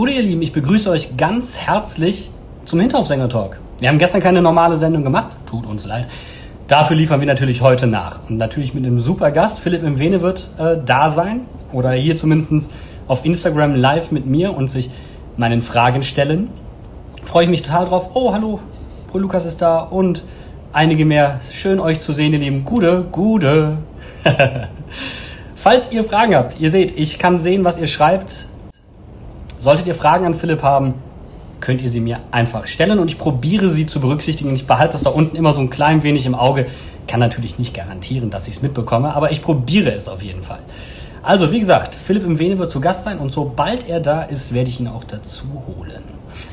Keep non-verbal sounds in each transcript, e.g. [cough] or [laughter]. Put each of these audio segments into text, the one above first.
Gute ihr Lieben, ich begrüße euch ganz herzlich zum Hinterhofsänger-Talk. Wir haben gestern keine normale Sendung gemacht, tut uns leid. Dafür liefern wir natürlich heute nach. Und natürlich mit einem super Gast, Philipp Mwene wird äh, da sein oder hier zumindest auf Instagram live mit mir und sich meinen Fragen stellen. Freue ich mich total drauf. Oh, hallo, Pro Lukas ist da und einige mehr. Schön euch zu sehen, ihr Lieben. Gute, gute. [laughs] Falls ihr Fragen habt, ihr seht, ich kann sehen, was ihr schreibt. Solltet ihr Fragen an Philipp haben, könnt ihr sie mir einfach stellen und ich probiere sie zu berücksichtigen. Ich behalte das da unten immer so ein klein wenig im Auge. Kann natürlich nicht garantieren, dass ich es mitbekomme, aber ich probiere es auf jeden Fall. Also, wie gesagt, Philipp im Vene wird zu Gast sein und sobald er da ist, werde ich ihn auch dazu holen.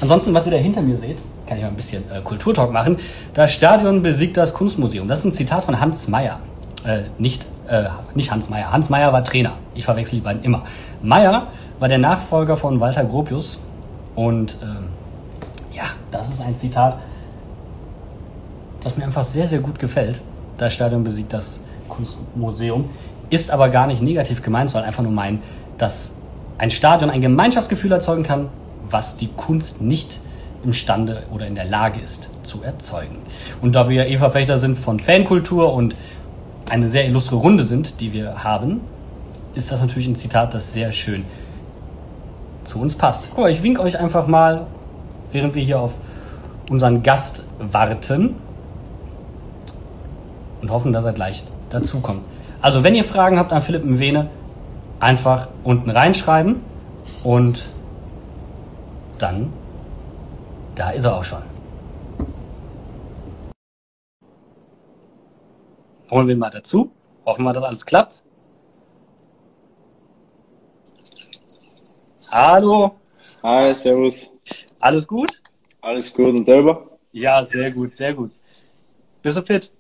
Ansonsten, was ihr da hinter mir seht, kann ich mal ein bisschen äh, Kulturtalk machen. Das Stadion besiegt das Kunstmuseum. Das ist ein Zitat von Hans Meyer. Äh, nicht, äh, nicht Hans Meyer. Hans Meyer war Trainer. Ich verwechsel die beiden immer. Meyer war der Nachfolger von Walter Gropius. Und ähm, ja, das ist ein Zitat, das mir einfach sehr, sehr gut gefällt. Das Stadion besiegt das Kunstmuseum. Ist aber gar nicht negativ gemeint, sondern einfach nur meinen, dass ein Stadion ein Gemeinschaftsgefühl erzeugen kann, was die Kunst nicht imstande oder in der Lage ist zu erzeugen. Und da wir ja eh Verfechter sind von Fankultur und eine sehr illustre Runde sind, die wir haben, ist das natürlich ein Zitat, das sehr schön zu uns passt. Guck mal, ich wink euch einfach mal, während wir hier auf unseren Gast warten und hoffen, dass er gleich dazukommt. Also, wenn ihr Fragen habt an Philipp Mwene, einfach unten reinschreiben und dann, da ist er auch schon. Holen wir ihn mal dazu. Hoffen wir, dass alles klappt. Hallo, Hi, servus. alles gut? Alles gut und selber? Ja, sehr gut, sehr gut. Bist du fit?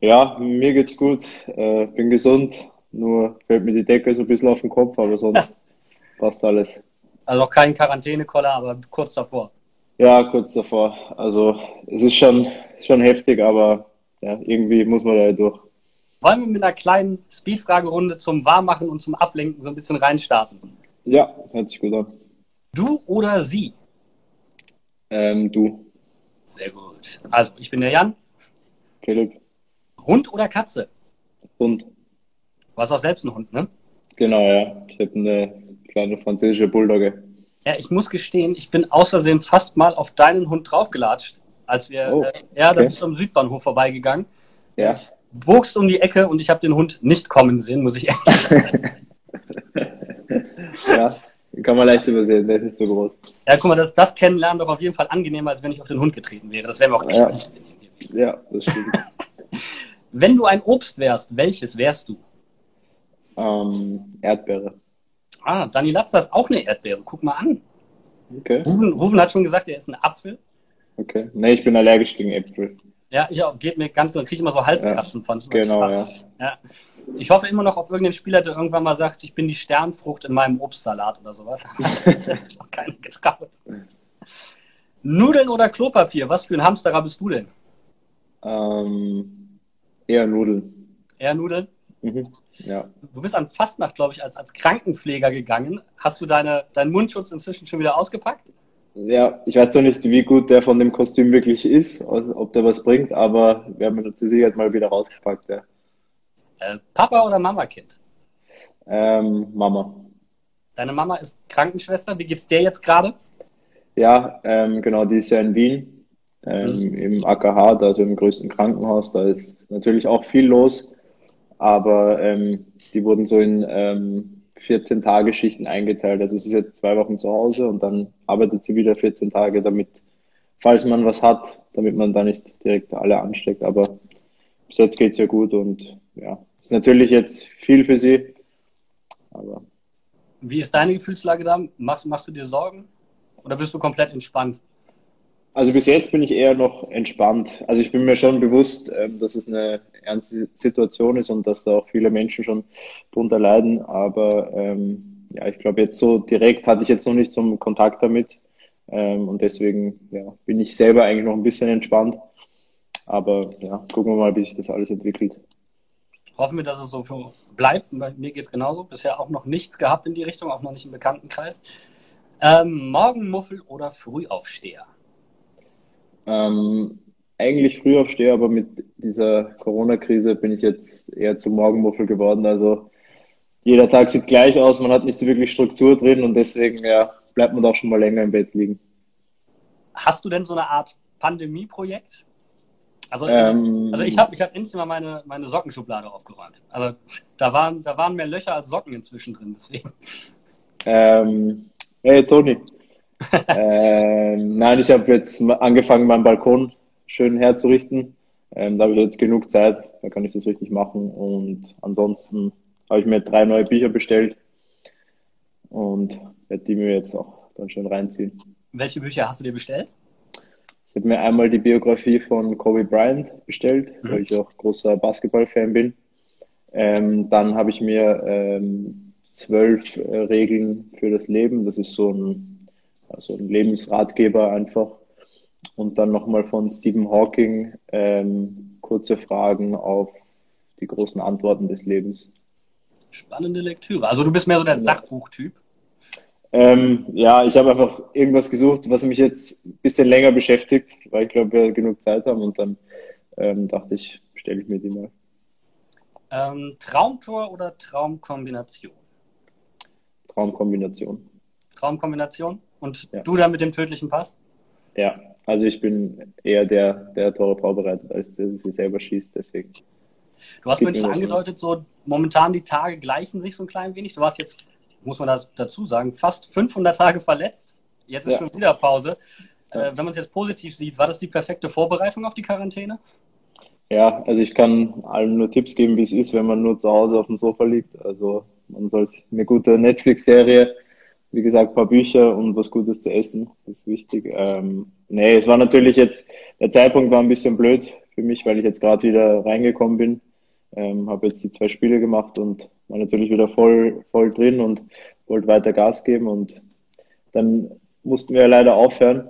Ja, mir geht's gut. Äh, bin gesund. Nur fällt mir die Decke so ein bisschen auf den Kopf, aber sonst [laughs] passt alles. Also noch kein Quarantänekoller, aber kurz davor. Ja, kurz davor. Also es ist schon, schon heftig, aber ja, irgendwie muss man da durch. Wollen wir mit einer kleinen Speedfragerunde zum Warmmachen und zum Ablenken so ein bisschen reinstarten? Ja, hört sich gut an. Du oder sie? Ähm, du, Sehr gut. Also, ich bin der Jan. Philipp Hund oder Katze? und Du hast auch selbst einen Hund, ne? genau, ja. Ich habe eine kleine französische Bulldogge. Ja, ich muss gestehen, ich bin aus Versehen fast mal auf deinen Hund draufgelatscht, als wir, Oh, äh, ja, da okay. bist du am Südbahnhof vorbeigegangen. Ja. Bogst um die Ecke und ich habe den Hund nicht kommen sehen, muss ich ehrlich sagen. [laughs] ja, kann man leicht übersehen, der ist nicht so groß. Ja, guck mal, das, das Kennenlernen doch auf jeden Fall angenehmer, als wenn ich auf den Hund getreten wäre. Das wäre mir auch echt Ja. gewesen. Ja, das stimmt. [laughs] Wenn du ein Obst wärst, welches wärst du? ähm, Erdbeere. Ah, Dani Latzer ist auch eine Erdbeere. Guck mal an. Okay, Rufen, Rufen hat schon gesagt, er ist ein Apfel. Okay. Nee, ich bin allergisch gegen Äpfel. Ja, ich auch. Geht mir ganz genau. Kriege immer so Halskratzen von. Genau, ja. ja. Ich hoffe immer noch auf irgendeinen Spieler, der irgendwann mal sagt, ich bin die Sternfrucht in meinem Obstsalat oder sowas. [laughs] das ist noch keiner getraut. Nudeln oder Klopapier? Was für ein Hamsterer bist du denn? Ähm, eher Nudeln. Eher Nudeln? Mhm. Ja. Du bist an Fastnacht, glaube ich, als, als Krankenpfleger gegangen. Hast du deine, deinen Mundschutz inzwischen schon wieder ausgepackt? Ja, ich weiß zwar nicht, wie gut der von dem Kostüm wirklich ist, also ob der was bringt, aber wir haben ihn zur Sicherheit mal wieder rausgepackt, ja. Äh, Papa oder Mama-Kind? Ähm, Mama. Deine Mama ist Krankenschwester. Wie geht's dir jetzt gerade? Ja, ähm, genau, die ist ja in Wien, ähm, im AKH, also im größten Krankenhaus. Da ist natürlich auch viel los. aber ähm, die wurden so in ähm, 14 Tage Schichten eingeteilt. Also es ist jetzt zwei Wochen zu Hause und dann arbeitet sie wieder 14 Tage, damit, falls man was hat, damit man da nicht direkt alle ansteckt. Aber bis jetzt geht's ja gut und ja, ist natürlich jetzt viel für sie. Aber Wie ist deine Gefühlslage da? Machst, machst du dir Sorgen? Oder bist du komplett entspannt? Also bis jetzt bin ich eher noch entspannt. Also ich bin mir schon bewusst, ähm, dass es eine ernste Situation ist und dass da auch viele Menschen schon drunter leiden. Aber ähm, ja, ich glaube jetzt so direkt hatte ich jetzt noch nicht so einen Kontakt damit. Ähm, und deswegen ja, bin ich selber eigentlich noch ein bisschen entspannt. Aber ja, gucken wir mal, wie sich das alles entwickelt. Hoffen wir, dass es so bleibt. Bei mir geht es genauso. Bisher auch noch nichts gehabt in die Richtung, auch noch nicht im Bekanntenkreis. Ähm, Morgenmuffel oder Frühaufsteher? Ähm, eigentlich Frühaufsteher, aber mit dieser Corona-Krise bin ich jetzt eher zum Morgenmuffel geworden. Also jeder Tag sieht gleich aus, man hat nicht so wirklich Struktur drin und deswegen ja, bleibt man doch schon mal länger im Bett liegen. Hast du denn so eine Art Pandemie-Projekt? Also Ähm, ich, also ich habe ich hab endlich mal meine, meine Sockenschublade aufgeräumt. Also da waren, da waren mehr Löcher als Socken inzwischen drin, deswegen. Ähm, hey Toni. [laughs] ähm, nein, ich habe jetzt angefangen, meinen Balkon schön herzurichten. Ähm, da habe ich jetzt genug Zeit, da kann ich das richtig machen. Und ansonsten habe ich mir drei neue Bücher bestellt und werde die mir jetzt auch dann schön reinziehen. Welche Bücher hast du dir bestellt? Ich habe mir einmal die Biografie von Kobe Bryant bestellt, Mhm. weil ich auch großer Basketball-Fan bin. Ähm, dann habe ich mir ähm, zwölf äh, Regeln für das Leben. Das ist so ein, also ein Lebensratgeber einfach. Und dann nochmal von Stephen Hawking ähm, kurze Fragen auf die großen Antworten des Lebens. Spannende Lektüre. Also du bist mehr so der. Sachbuchtyp. Ähm, ja, ich habe einfach irgendwas gesucht, was mich jetzt ein bisschen länger beschäftigt, weil ich glaube, wir genug Zeit haben und dann ähm, dachte ich, stelle ich mir die mal. Ähm, Traumtor oder Traumkombination? Traumkombination. Traumkombination? Und Ja. du dann mit dem tödlichen Pass? Ja, also ich bin eher der, der Tore vorbereitet, als der sie selber schießt, deswegen. Du hast schon mir so. angedeutet, so momentan die Tage gleichen sich so ein klein wenig. Du warst jetzt, muss man das dazu sagen, fast 500 Tage verletzt. Jetzt ist Ja. schon wieder Pause. Ja. Äh, wenn man es jetzt positiv sieht, war das die perfekte Vorbereitung auf die Quarantäne? Ja, also ich kann allen nur Tipps geben, wie es ist, wenn man nur zu Hause auf dem Sofa liegt. Also man sollte eine gute Netflix-Serie, wie gesagt, paar Bücher und was Gutes zu essen, das ist wichtig. Ähm, nee, es war natürlich jetzt, der Zeitpunkt war ein bisschen blöd für mich, weil ich jetzt gerade wieder reingekommen bin. Ähm, habe jetzt die zwei Spiele gemacht und war natürlich wieder voll, voll drin und wollte weiter Gas geben und dann mussten wir leider aufhören.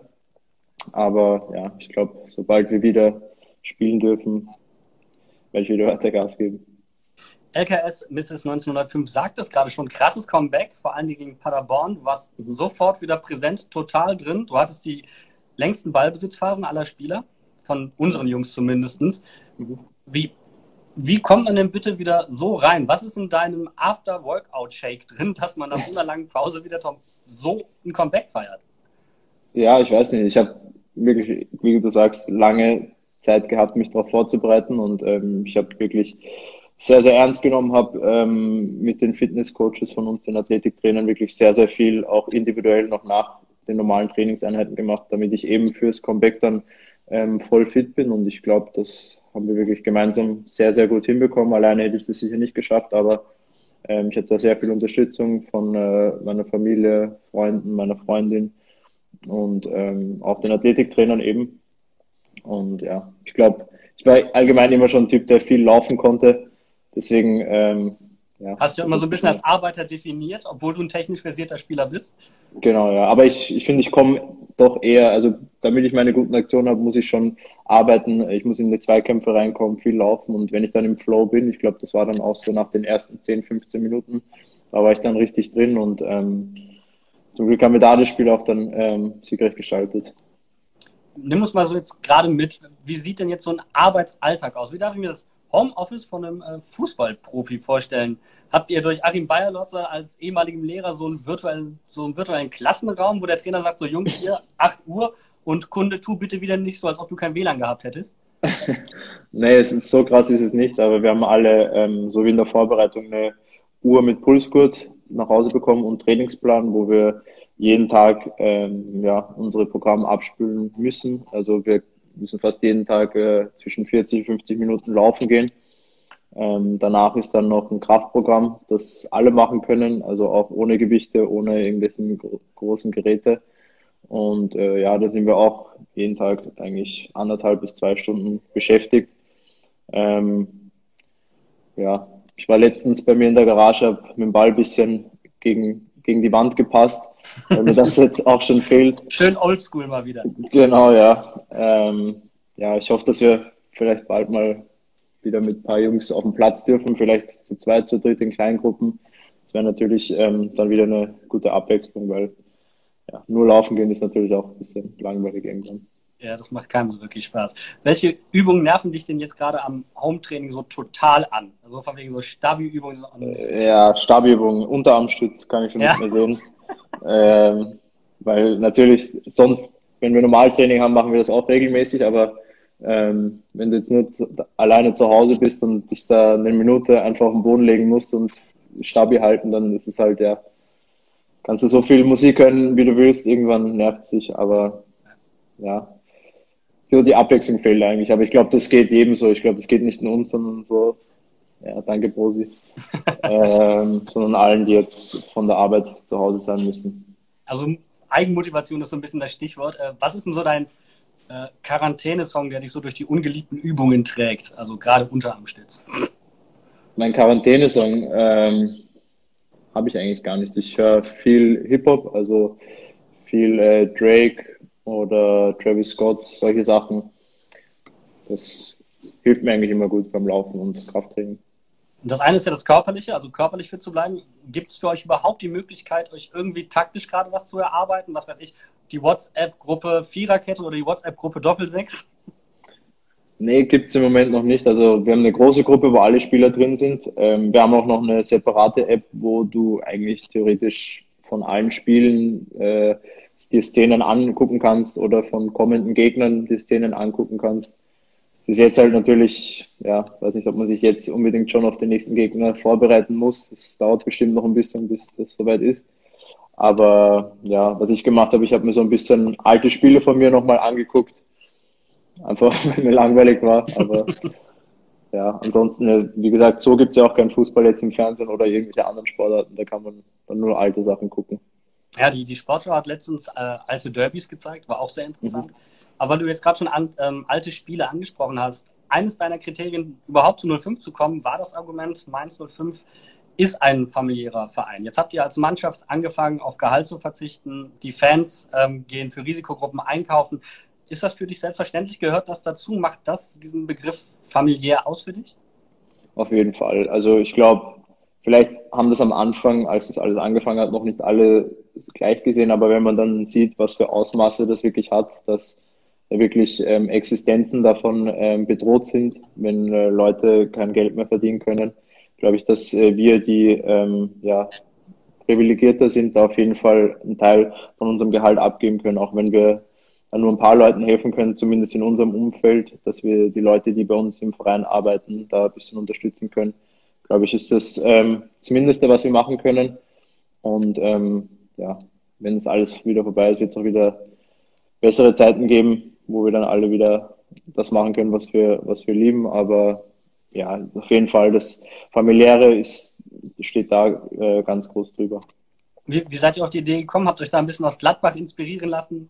Aber ja, ich glaube, sobald wir wieder spielen dürfen, werde ich wieder weiter Gas geben. LKS Mrs. 1905 sagt es gerade schon, krasses Comeback, vor allen Dingen gegen Paderborn. Du warst sofort wieder präsent, total drin. Du hattest die längsten Ballbesitzphasen aller Spieler, von unseren Jungs zumindest. Wie, wie kommt man denn bitte wieder so rein? Was ist in deinem After-Workout-Shake drin, dass man nach so einer langen Pause wieder so ein Comeback feiert? Ja, ich weiß nicht. Ich habe wirklich, wie du sagst, lange Zeit gehabt, mich darauf vorzubereiten und ähm, ich habe wirklich sehr, sehr ernst genommen, habe ähm, mit den Fitnesscoaches von uns, den Athletiktrainern, wirklich sehr, sehr viel auch individuell noch nach den normalen Trainingseinheiten gemacht, damit ich eben fürs Comeback dann ähm, voll fit bin und ich glaube, das haben wir wirklich gemeinsam sehr, sehr gut hinbekommen. Alleine hätte ich das sicher nicht geschafft, aber ähm, ich hatte da sehr viel Unterstützung von äh, meiner Familie, Freunden, meiner Freundin und ähm, auch den Athletiktrainern eben. Und ja, ich glaube, ich war allgemein immer schon ein Typ, der viel laufen konnte. Deswegen, ähm, ja. Hast du immer so ein bisschen als Arbeiter definiert, obwohl du ein technisch versierter Spieler bist? Genau, ja. Aber ich, ich finde, ich komme doch eher, also damit ich meine guten Aktionen habe, muss ich schon arbeiten. Ich muss in die Zweikämpfe reinkommen, viel laufen. Und wenn ich dann im Flow bin, ich glaube, das war dann auch so nach den ersten 10, 15 Minuten, da war ich dann richtig drin und ähm, zum Glück haben wir da das Spiel auch dann ähm, siegreich gestaltet. Nimm uns mal so jetzt gerade mit. Wie sieht denn jetzt so ein Arbeitsalltag aus? Wie darf ich mir das Homeoffice von einem äh, Fußballprofi vorstellen? Habt ihr durch Achim Bayerlotzer als ehemaligen Lehrer so einen virtuellen, so einen virtuellen Klassenraum, wo der Trainer sagt, so Jungs, hier, 8 Uhr und Kunde, tu bitte wieder nicht so, als ob du kein WLAN gehabt hättest? [laughs] Nee, es ist so krass ist es nicht, aber wir haben alle, ähm, so wie in der Vorbereitung, eine Uhr mit Pulsgurt nach Hause bekommen und Trainingsplan, wo wir jeden Tag ähm, ja, unsere Programme abspülen müssen. Also wir müssen fast jeden Tag äh, zwischen 40 und 50 Minuten laufen gehen. Ähm, danach ist dann noch ein Kraftprogramm, das alle machen können, also auch ohne Gewichte, ohne irgendwelche großen Geräte. Und äh, ja, da sind wir auch jeden Tag eigentlich anderthalb bis zwei Stunden beschäftigt. Ähm, ja, ich war letztens bei mir in der Garage, habe mit dem Ball ein bisschen gegen, gegen die Wand gepasst, weil mir das jetzt auch schon fehlt. Schön oldschool mal wieder. Genau, ja. Ähm, ja, ich hoffe, dass wir vielleicht bald mal wieder mit ein paar Jungs auf dem Platz dürfen, vielleicht zu zweit, zu dritt in Kleingruppen. Das wäre natürlich ähm, dann wieder eine gute Abwechslung, weil ja, nur laufen gehen ist natürlich auch ein bisschen langweilig irgendwann. Ja, das macht keinem so wirklich Spaß. Welche Übungen nerven dich denn jetzt gerade am Home-Training so total an? Also von wegen so Stabi-Übungen? So ja, Stabi-Übungen, Unterarmstütz kann ich schon ja. nicht mehr sehen. Ähm, weil natürlich sonst, wenn wir Normaltraining haben, machen wir das auch regelmäßig, aber ähm, wenn du jetzt nur zu, alleine zu Hause bist und dich da eine Minute einfach auf den Boden legen musst und Stabi halten, dann ist es halt ja, kannst du so viel Musik hören, wie du willst, irgendwann nervt es sich, aber ja, so die Abwechslung fehlt eigentlich. Aber ich glaube, das geht jedem so. Ich glaube, das geht nicht nur uns, sondern so, ja, danke Brosi, [laughs] ähm, sondern allen, die jetzt von der Arbeit zu Hause sein müssen. Also Eigenmotivation ist so ein bisschen das Stichwort. Äh, was ist denn so dein äh, Quarantänesong, der dich so durch die ungeliebten Übungen trägt? Also gerade Unterarmstütz. Mein Quarantänesong ähm, habe ich eigentlich gar nicht. Ich höre viel Hip-Hop, also viel äh, Drake, oder Travis Scott, solche Sachen. Das hilft mir eigentlich immer gut beim Laufen und Krafttraining. Das eine ist ja das Körperliche, also körperlich fit zu bleiben. Gibt es für euch überhaupt die Möglichkeit, euch irgendwie taktisch gerade was zu erarbeiten? Was weiß ich, die WhatsApp-Gruppe Viererkette oder die WhatsApp-Gruppe Doppelsechs? Nee, gibt es im Moment noch nicht. Also wir haben eine große Gruppe, wo alle Spieler drin sind. Ähm, wir haben auch noch eine separate App, wo du eigentlich theoretisch von allen Spielen äh, die Szenen angucken kannst oder von kommenden Gegnern die Szenen angucken kannst. Ist jetzt halt natürlich, ja, weiß nicht, ob man sich jetzt unbedingt schon auf den nächsten Gegner vorbereiten muss. Das dauert bestimmt noch ein bisschen, bis das soweit ist. Aber ja, was ich gemacht habe, ich habe mir so ein bisschen alte Spiele von mir nochmal angeguckt. Einfach, [laughs] weil mir langweilig war. Aber ja, ansonsten, wie gesagt, so gibt es ja auch keinen Fußball jetzt im Fernsehen oder irgendwelche anderen Sportarten. Da kann man dann nur alte Sachen gucken. Ja, die, die Sportschau hat letztens äh, alte Derbys gezeigt, war auch sehr interessant. Mhm. Aber weil du jetzt gerade schon an, ähm, alte Spiele angesprochen hast, eines deiner Kriterien, überhaupt zu 05 zu kommen, war das Argument, Mainz 05 ist ein familiärer Verein. Jetzt habt ihr als Mannschaft angefangen, auf Gehalt zu verzichten. Die Fans ähm, gehen für Risikogruppen einkaufen. Ist das für dich selbstverständlich? Gehört das dazu? Macht das diesen Begriff familiär aus für dich? Auf jeden Fall. Also ich glaube, vielleicht haben das am Anfang, als das alles angefangen hat, noch nicht alle gleich gesehen, aber wenn man dann sieht, was für Ausmaße das wirklich hat, dass wirklich ähm, Existenzen davon ähm, bedroht sind, wenn äh, Leute kein Geld mehr verdienen können, glaube ich, dass äh, wir, die ähm, ja, privilegierter sind, da auf jeden Fall einen Teil von unserem Gehalt abgeben können, auch wenn wir nur ein paar Leuten helfen können, zumindest in unserem Umfeld, dass wir die Leute, die bei uns im Verein arbeiten, da ein bisschen unterstützen können. Glaube ich, ist das ähm, das Mindeste, was wir machen können. Und ähm, ja, wenn es alles wieder vorbei ist, wird es auch wieder bessere Zeiten geben, wo wir dann alle wieder das machen können, was wir, was wir lieben. Aber ja, auf jeden Fall, das Familiäre ist, steht da äh, ganz groß drüber. Wie, wie, seid ihr auf die Idee gekommen? Habt ihr euch da ein bisschen aus Gladbach inspirieren lassen?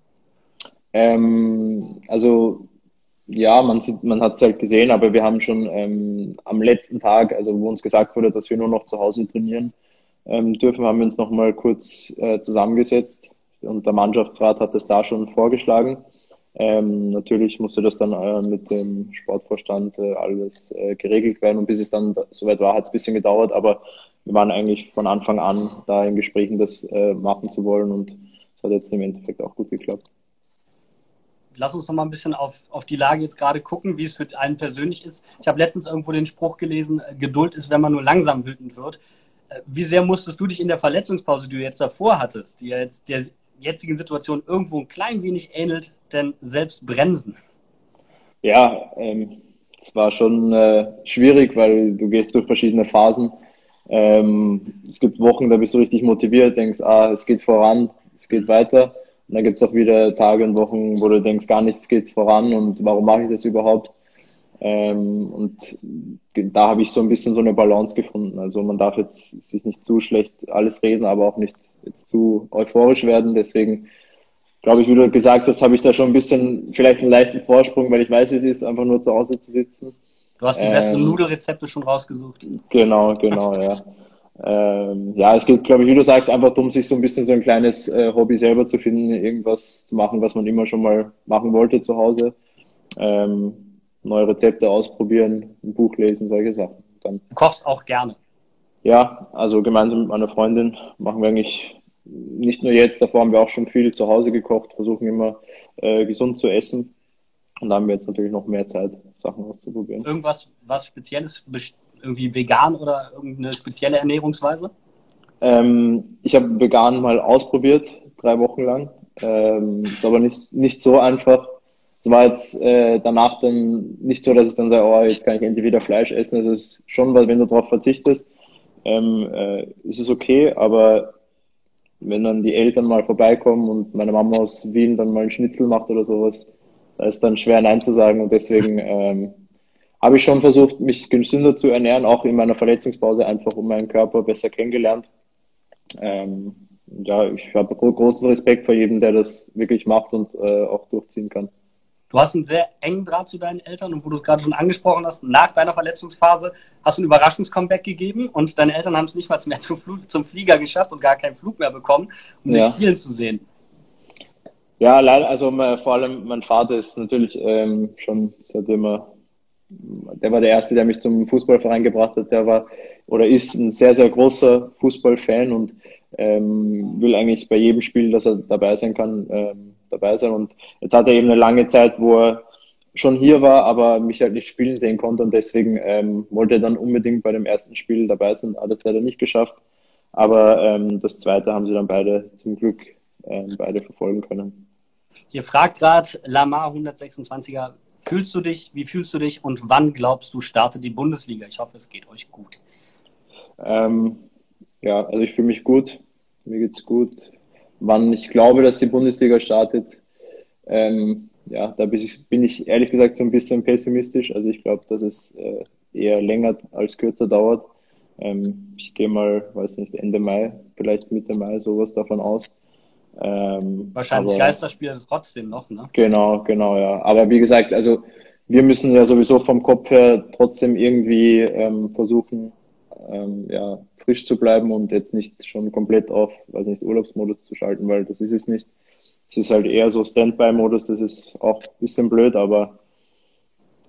Ähm, also ja, man, sieht, man hat es halt gesehen, aber wir haben schon ähm, am letzten Tag, also wo uns gesagt wurde, dass wir nur noch zu Hause trainieren, ähm, dürfen, haben wir uns nochmal kurz äh, zusammengesetzt und der Mannschaftsrat hat es da schon vorgeschlagen. Ähm, natürlich musste das dann äh, mit dem Sportvorstand äh, alles äh, geregelt werden und bis es dann soweit war, hat es ein bisschen gedauert, aber wir waren eigentlich von Anfang an da in Gesprächen, das äh, machen zu wollen und es hat jetzt im Endeffekt auch gut geklappt. Lass uns noch mal ein bisschen auf, auf die Lage jetzt gerade gucken, wie es für einen persönlich ist. Ich habe letztens irgendwo den Spruch gelesen, äh, Geduld ist, wenn man nur langsam wütend wird. Wie sehr musstest du dich in der Verletzungspause, die du jetzt davor hattest, die ja jetzt der jetzigen Situation irgendwo ein klein wenig ähnelt, denn selbst bremsen? Ja, ähm, es war schon äh, schwierig, weil du gehst durch verschiedene Phasen. Ähm, es gibt Wochen, da bist du richtig motiviert, denkst, ah, es geht voran, es geht weiter. Und dann gibt es auch wieder Tage und Wochen, wo du denkst, gar nichts geht voran und warum mache ich das überhaupt? Ähm, und da habe ich so ein bisschen so eine Balance gefunden. Also man darf jetzt sich nicht zu schlecht alles reden, aber auch nicht jetzt zu euphorisch werden. Deswegen glaube ich, wie du gesagt hast, habe ich da schon ein bisschen vielleicht einen leichten Vorsprung, weil ich weiß, wie es ist, einfach nur zu Hause zu sitzen. Du hast die ähm, besten Nudelrezepte schon rausgesucht. Genau, genau, ja. Ähm, ja, es geht, glaube ich, wie du sagst, einfach darum, sich so ein bisschen so ein kleines äh, Hobby selber zu finden, irgendwas zu machen, was man immer schon mal machen wollte zu Hause. Ähm, neue Rezepte ausprobieren, ein Buch lesen, solche Sachen. Dann, du kochst auch gerne. Ja, also gemeinsam mit meiner Freundin machen wir eigentlich nicht nur jetzt, davor haben wir auch schon viel zu Hause gekocht, versuchen immer äh, gesund zu essen. Und da haben wir jetzt natürlich noch mehr Zeit, Sachen auszuprobieren. Irgendwas, was Spezielles, irgendwie vegan oder irgendeine spezielle Ernährungsweise? Ähm, ich habe vegan mal ausprobiert, drei Wochen lang. Ähm, ist aber nicht, nicht so einfach. Es war jetzt äh, danach dann nicht so, dass ich dann sage, oh, jetzt kann ich endlich wieder Fleisch essen. Es ist schon, weil wenn du darauf verzichtest, ähm, äh, ist es okay, aber wenn dann die Eltern mal vorbeikommen und meine Mama aus Wien dann mal einen Schnitzel macht oder sowas, da ist dann schwer Nein zu sagen und deswegen ähm, habe ich schon versucht, mich gesünder zu ernähren, auch in meiner Verletzungspause, einfach um meinen Körper besser kennengelernt. Ähm, ja, ich habe großen Respekt vor jedem, der das wirklich macht und äh, auch durchziehen kann. Du hast einen sehr engen Draht zu deinen Eltern und wo du es gerade schon angesprochen hast, nach deiner Verletzungsphase hast du ein Überraschungscomeback gegeben und deine Eltern haben es nicht mal mehr [laughs] zum, Flug, zum Flieger geschafft und gar keinen Flug mehr bekommen, um ja. dich spielen zu sehen. Ja, leider, also vor allem mein Vater ist natürlich ähm, schon seitdem er, der war der Erste, der mich zum Fußballverein gebracht hat, der war oder ist ein sehr, sehr großer Fußballfan und ähm, will eigentlich bei jedem Spiel, dass er dabei sein kann, ähm, dabei sein. Und jetzt hat er eben eine lange Zeit, wo er schon hier war, aber mich halt nicht spielen sehen konnte und deswegen ähm, wollte er dann unbedingt bei dem ersten Spiel dabei sein, hat es leider nicht geschafft. Aber ähm, das zweite haben sie dann beide zum Glück ähm, beide verfolgen können. Hier fragt gerade Lamar 126er, fühlst du dich, wie fühlst du dich und wann glaubst du, startet die Bundesliga? Ich hoffe, es geht euch gut. Ähm, ja, also ich fühle mich gut, mir geht's gut wann ich glaube, dass die Bundesliga startet. Ähm, ja, da bin ich, bin ich, ehrlich gesagt so ein bisschen pessimistisch. Also ich glaube, dass es äh, eher länger als kürzer dauert. Ähm, ich gehe mal, weiß nicht, Ende Mai, vielleicht Mitte Mai, sowas davon aus. Ähm, Wahrscheinlich aber, Geisterspiel trotzdem noch, ne? Genau, genau, ja. Aber wie gesagt, also wir müssen ja sowieso vom Kopf her trotzdem irgendwie ähm, versuchen, ähm, ja, frisch zu bleiben und jetzt nicht schon komplett auf, weiß nicht, Urlaubsmodus zu schalten, weil das ist es nicht. Es ist halt eher so Standby-Modus, das ist auch ein bisschen blöd, aber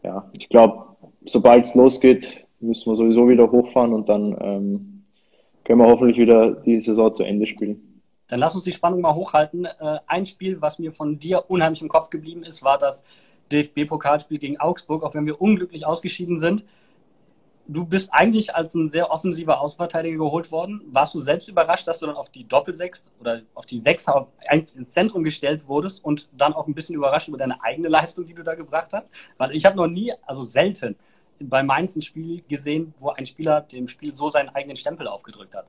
ja, ich glaube, sobald es losgeht, müssen wir sowieso wieder hochfahren und dann ähm, können wir hoffentlich wieder die Saison zu Ende spielen. Dann lass uns die Spannung mal hochhalten. Äh, ein Spiel, was mir von dir unheimlich im Kopf geblieben ist, war das DFB-Pokalspiel gegen Augsburg, auch wenn wir unglücklich ausgeschieden sind du bist eigentlich als ein sehr offensiver Außenverteidiger geholt worden. Warst du selbst überrascht, dass du dann auf die Doppelsechs oder auf die Sechs ins Zentrum gestellt wurdest und dann auch ein bisschen überrascht über deine eigene Leistung, die du da gebracht hast? Weil ich habe noch nie, also selten, bei Mainz ein Spiel gesehen, wo ein Spieler dem Spiel so seinen eigenen Stempel aufgedrückt hat.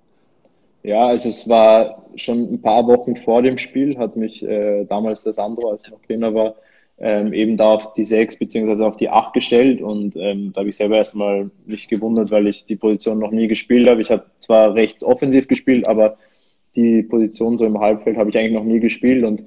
Ja, also es war schon ein paar Wochen vor dem Spiel, hat mich äh, damals der Sandro, als ich noch Trainer war, ähm, eben da auf die 6 beziehungsweise auf die 8 gestellt und ähm, da habe ich selber erstmal mich gewundert, weil ich die Position noch nie gespielt habe. Ich habe zwar rechts offensiv gespielt, aber die Position so im Halbfeld habe ich eigentlich noch nie gespielt und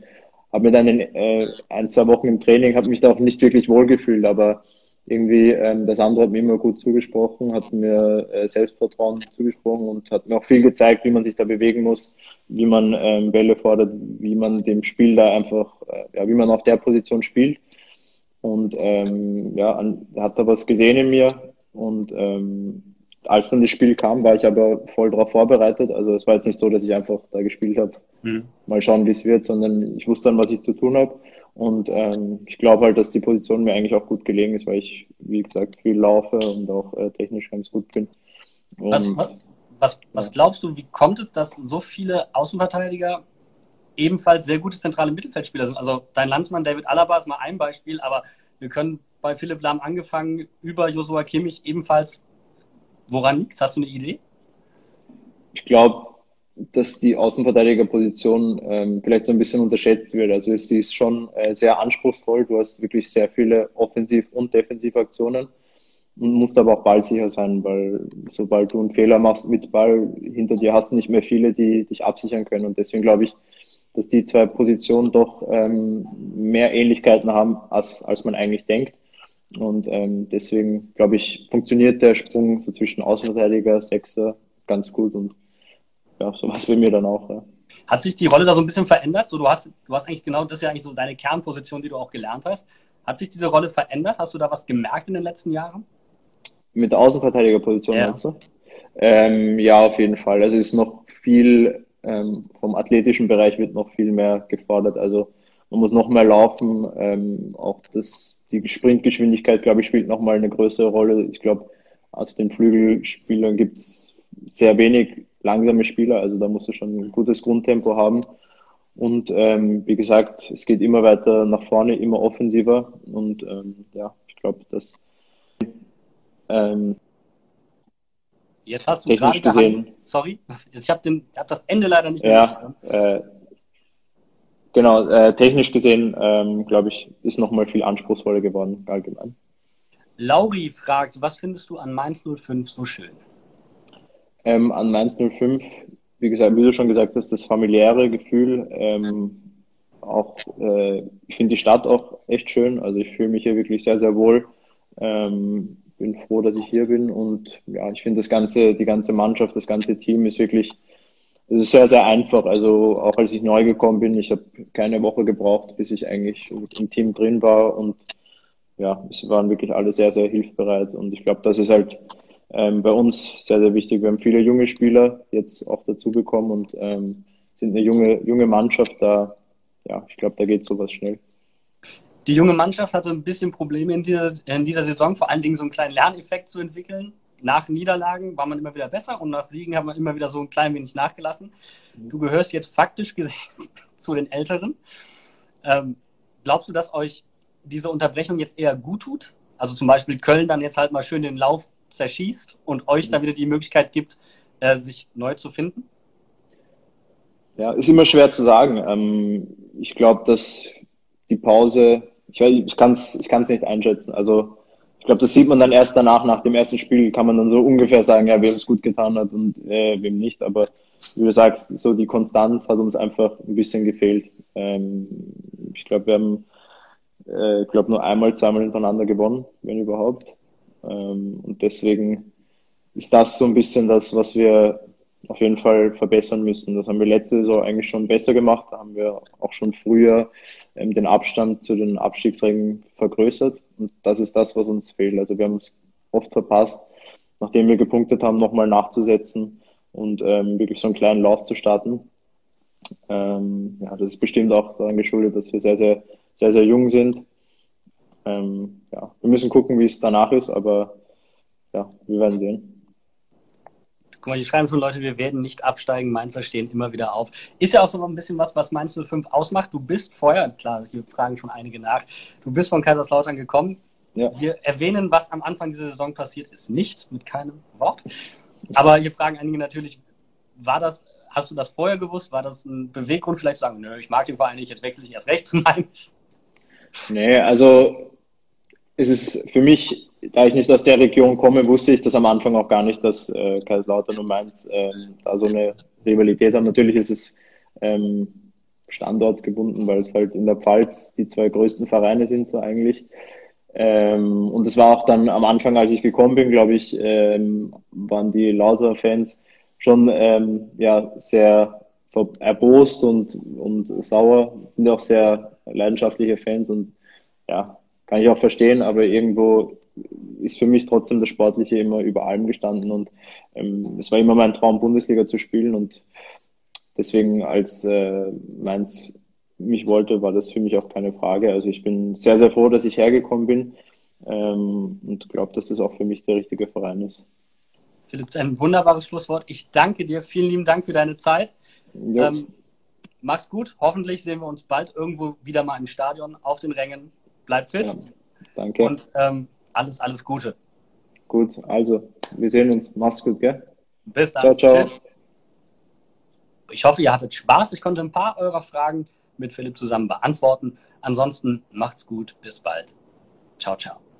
habe mir dann in äh, ein, zwei Wochen im Training, habe mich da auch nicht wirklich wohlgefühlt, aber irgendwie ähm, das andere hat mir immer gut zugesprochen, hat mir äh, Selbstvertrauen zugesprochen und hat mir auch viel gezeigt, wie man sich da bewegen muss, wie man ähm, Bälle fordert, wie man dem Spiel da einfach, äh, ja, wie man auf der Position spielt. Und ähm, ja, an, hat da was gesehen in mir und ähm, als dann das Spiel kam, war ich aber voll darauf vorbereitet. Also es war jetzt nicht so, dass ich einfach da gespielt habe, mhm. mal schauen, wie es wird, sondern ich wusste dann, was ich zu tun habe. Und ähm, ich glaube halt, dass die Position mir eigentlich auch gut gelegen ist, weil ich, wie gesagt, viel laufe und auch äh, technisch ganz gut bin. Und, was, was, was, was glaubst du, wie kommt es, dass so viele Außenverteidiger ebenfalls sehr gute zentrale Mittelfeldspieler sind? Also dein Landsmann David Alaba ist mal ein Beispiel, aber wir können bei Philipp Lahm angefangen, über Josua Kimmich ebenfalls. Woran liegt Hast du eine Idee? Ich glaube, dass die Außenverteidigerposition ähm, vielleicht so ein bisschen unterschätzt wird. Also sie ist schon äh, sehr anspruchsvoll. Du hast wirklich sehr viele Offensiv- und Defensivaktionen und musst aber auch ballsicher sein, weil sobald du einen Fehler machst mit Ball, hinter dir hast du nicht mehr viele, die dich absichern können. Und deswegen glaube ich, dass die zwei Positionen doch ähm, mehr Ähnlichkeiten haben, als, als man eigentlich denkt. Und ähm, deswegen, glaube ich, funktioniert der Sprung so zwischen Außenverteidiger, Sechser ganz gut und ja, so was bei mir dann auch. Ja. Hat sich die Rolle da so ein bisschen verändert? So, du hast, du hast eigentlich genau, das ist ja eigentlich so deine Kernposition, die du auch gelernt hast. Hat sich diese Rolle verändert? Hast du da was gemerkt in den letzten Jahren? Mit der Außenverteidigerposition ja. meinst du? Ähm, ja, auf jeden Fall. Also es ist noch viel ähm, vom athletischen Bereich wird noch viel mehr gefordert. Also man muss noch mehr laufen. Ähm, auch das, die Sprintgeschwindigkeit, glaube ich, spielt noch mal eine größere Rolle. Ich glaube, aus den Flügelspielern gibt es sehr wenig langsame Spieler. Also da musst du schon ein gutes Grundtempo haben. Und ähm, wie gesagt, es geht immer weiter nach vorne, immer offensiver. Und ähm, ja, ich glaube, dass ähm, Jetzt hast du gerade gesehen. Sorry, ich habe hab das Ende leider nicht mehr. Ja, äh, genau. Äh, technisch gesehen, ähm, glaube ich, ist nochmal viel anspruchsvoller geworden allgemein. Lauri fragt, was findest du an Mainz 05 so schön? Ähm, an Mainz 05, wie gesagt, wie du schon gesagt hast, das familiäre Gefühl. Ähm, auch, äh, ich finde die Stadt auch echt schön. Also ich fühle mich hier wirklich sehr, sehr wohl. Ähm, bin froh, dass ich hier bin und ja, ich finde das ganze, die ganze Mannschaft, das ganze Team ist wirklich, es ist sehr, sehr einfach. Also auch als ich neu gekommen bin, ich habe keine Woche gebraucht, bis ich eigentlich im Team drin war und ja, es waren wirklich alle sehr, sehr hilfsbereit und ich glaube, das ist halt ähm, bei uns sehr, sehr wichtig. Wir haben viele junge Spieler jetzt auch dazu bekommen und ähm, sind eine junge, junge Mannschaft da. Ja, ich glaube, da geht sowas schnell. Die junge Mannschaft hatte ein bisschen Probleme in dieser, in dieser Saison, vor allen Dingen so einen kleinen Lerneffekt zu entwickeln. Nach Niederlagen war man immer wieder besser und nach Siegen hat man immer wieder so ein klein wenig nachgelassen. Du gehörst jetzt faktisch gesehen [laughs] zu den Älteren. Ähm, glaubst du, dass euch diese Unterbrechung jetzt eher gut tut? Also zum Beispiel Köln dann jetzt halt mal schön den Lauf zerschießt und euch dann wieder die Möglichkeit gibt, äh, sich neu zu finden? Ja, ist immer schwer zu sagen. Ähm, ich glaube, dass die Pause ich, ich kann es ich kann's nicht einschätzen. Also ich glaube, das sieht man dann erst danach, nach dem ersten Spiel kann man dann so ungefähr sagen, ja, wem es gut getan hat und äh, wem nicht. Aber wie du sagst, so die Konstanz hat uns einfach ein bisschen gefehlt. Ähm, ich glaube, wir haben, äh, ich glaube, nur einmal, zweimal hintereinander gewonnen, wenn überhaupt. Ähm, und deswegen ist das so ein bisschen das, was wir auf jeden Fall verbessern müssen. Das haben wir letzte Saison eigentlich schon besser gemacht. Da haben wir auch schon früher ähm, den Abstand zu den Abstiegsrängen vergrößert. Und das ist das, was uns fehlt. Also wir haben es oft verpasst, nachdem wir gepunktet haben, nochmal nachzusetzen und ähm, wirklich so einen kleinen Lauf zu starten. Ähm, ja, das ist bestimmt auch daran geschuldet, dass wir sehr, sehr, sehr, sehr jung sind. Ähm, ja, wir müssen gucken, wie es danach ist, aber ja, wir werden sehen. Guck mal, hier schreiben schon Leute, wir werden nicht absteigen, Mainzer stehen immer wieder auf. Ist ja auch so ein bisschen was, was Mainz 05 ausmacht. Du bist vorher, klar, hier fragen schon einige nach, du bist von Kaiserslautern gekommen. Ja. Wir erwähnen, was am Anfang dieser Saison passiert ist, nicht mit keinem Wort. Aber hier fragen einige natürlich, war das, hast du das vorher gewusst? War das ein Beweggrund, vielleicht zu sagen, nö, ich mag den Verein nicht, jetzt wechsle ich erst recht zu Mainz? Nee, also es ist für mich da ich nicht aus der Region komme, wusste ich das am Anfang auch gar nicht, dass äh, Kaiserslautern und Mainz ähm, da so eine Rivalität haben. Natürlich ist es ähm, standortgebunden, weil es halt in der Pfalz die zwei größten Vereine sind, so eigentlich. Ähm, und es war auch dann am Anfang, als ich gekommen bin, glaube ich, ähm, waren die Lauter-Fans schon ähm, ja, sehr erbost und, und sauer, sind auch sehr leidenschaftliche Fans und ja, kann ich auch verstehen, aber irgendwo ist für mich trotzdem das Sportliche immer über allem gestanden und ähm, es war immer mein Traum, Bundesliga zu spielen und deswegen, als äh, Mainz mich wollte, war das für mich auch keine Frage. Also ich bin sehr, sehr froh, dass ich hergekommen bin ähm, und glaube, dass das auch für mich der richtige Verein ist. Philipp, ein wunderbares Schlusswort. Ich danke dir. Vielen lieben Dank für deine Zeit. Ähm, mach's gut. Hoffentlich sehen wir uns bald irgendwo wieder mal im Stadion auf den Rängen. Bleib fit. Ja. Danke. Und ähm, alles, alles Gute. Gut, also, wir sehen uns. Mach's gut, gell? Bis dann. Ciao, ciao. Tschüss. Ich hoffe, ihr hattet Spaß. Ich konnte ein paar eurer Fragen mit Philipp zusammen beantworten. Ansonsten macht's gut. Bis bald. Ciao, ciao.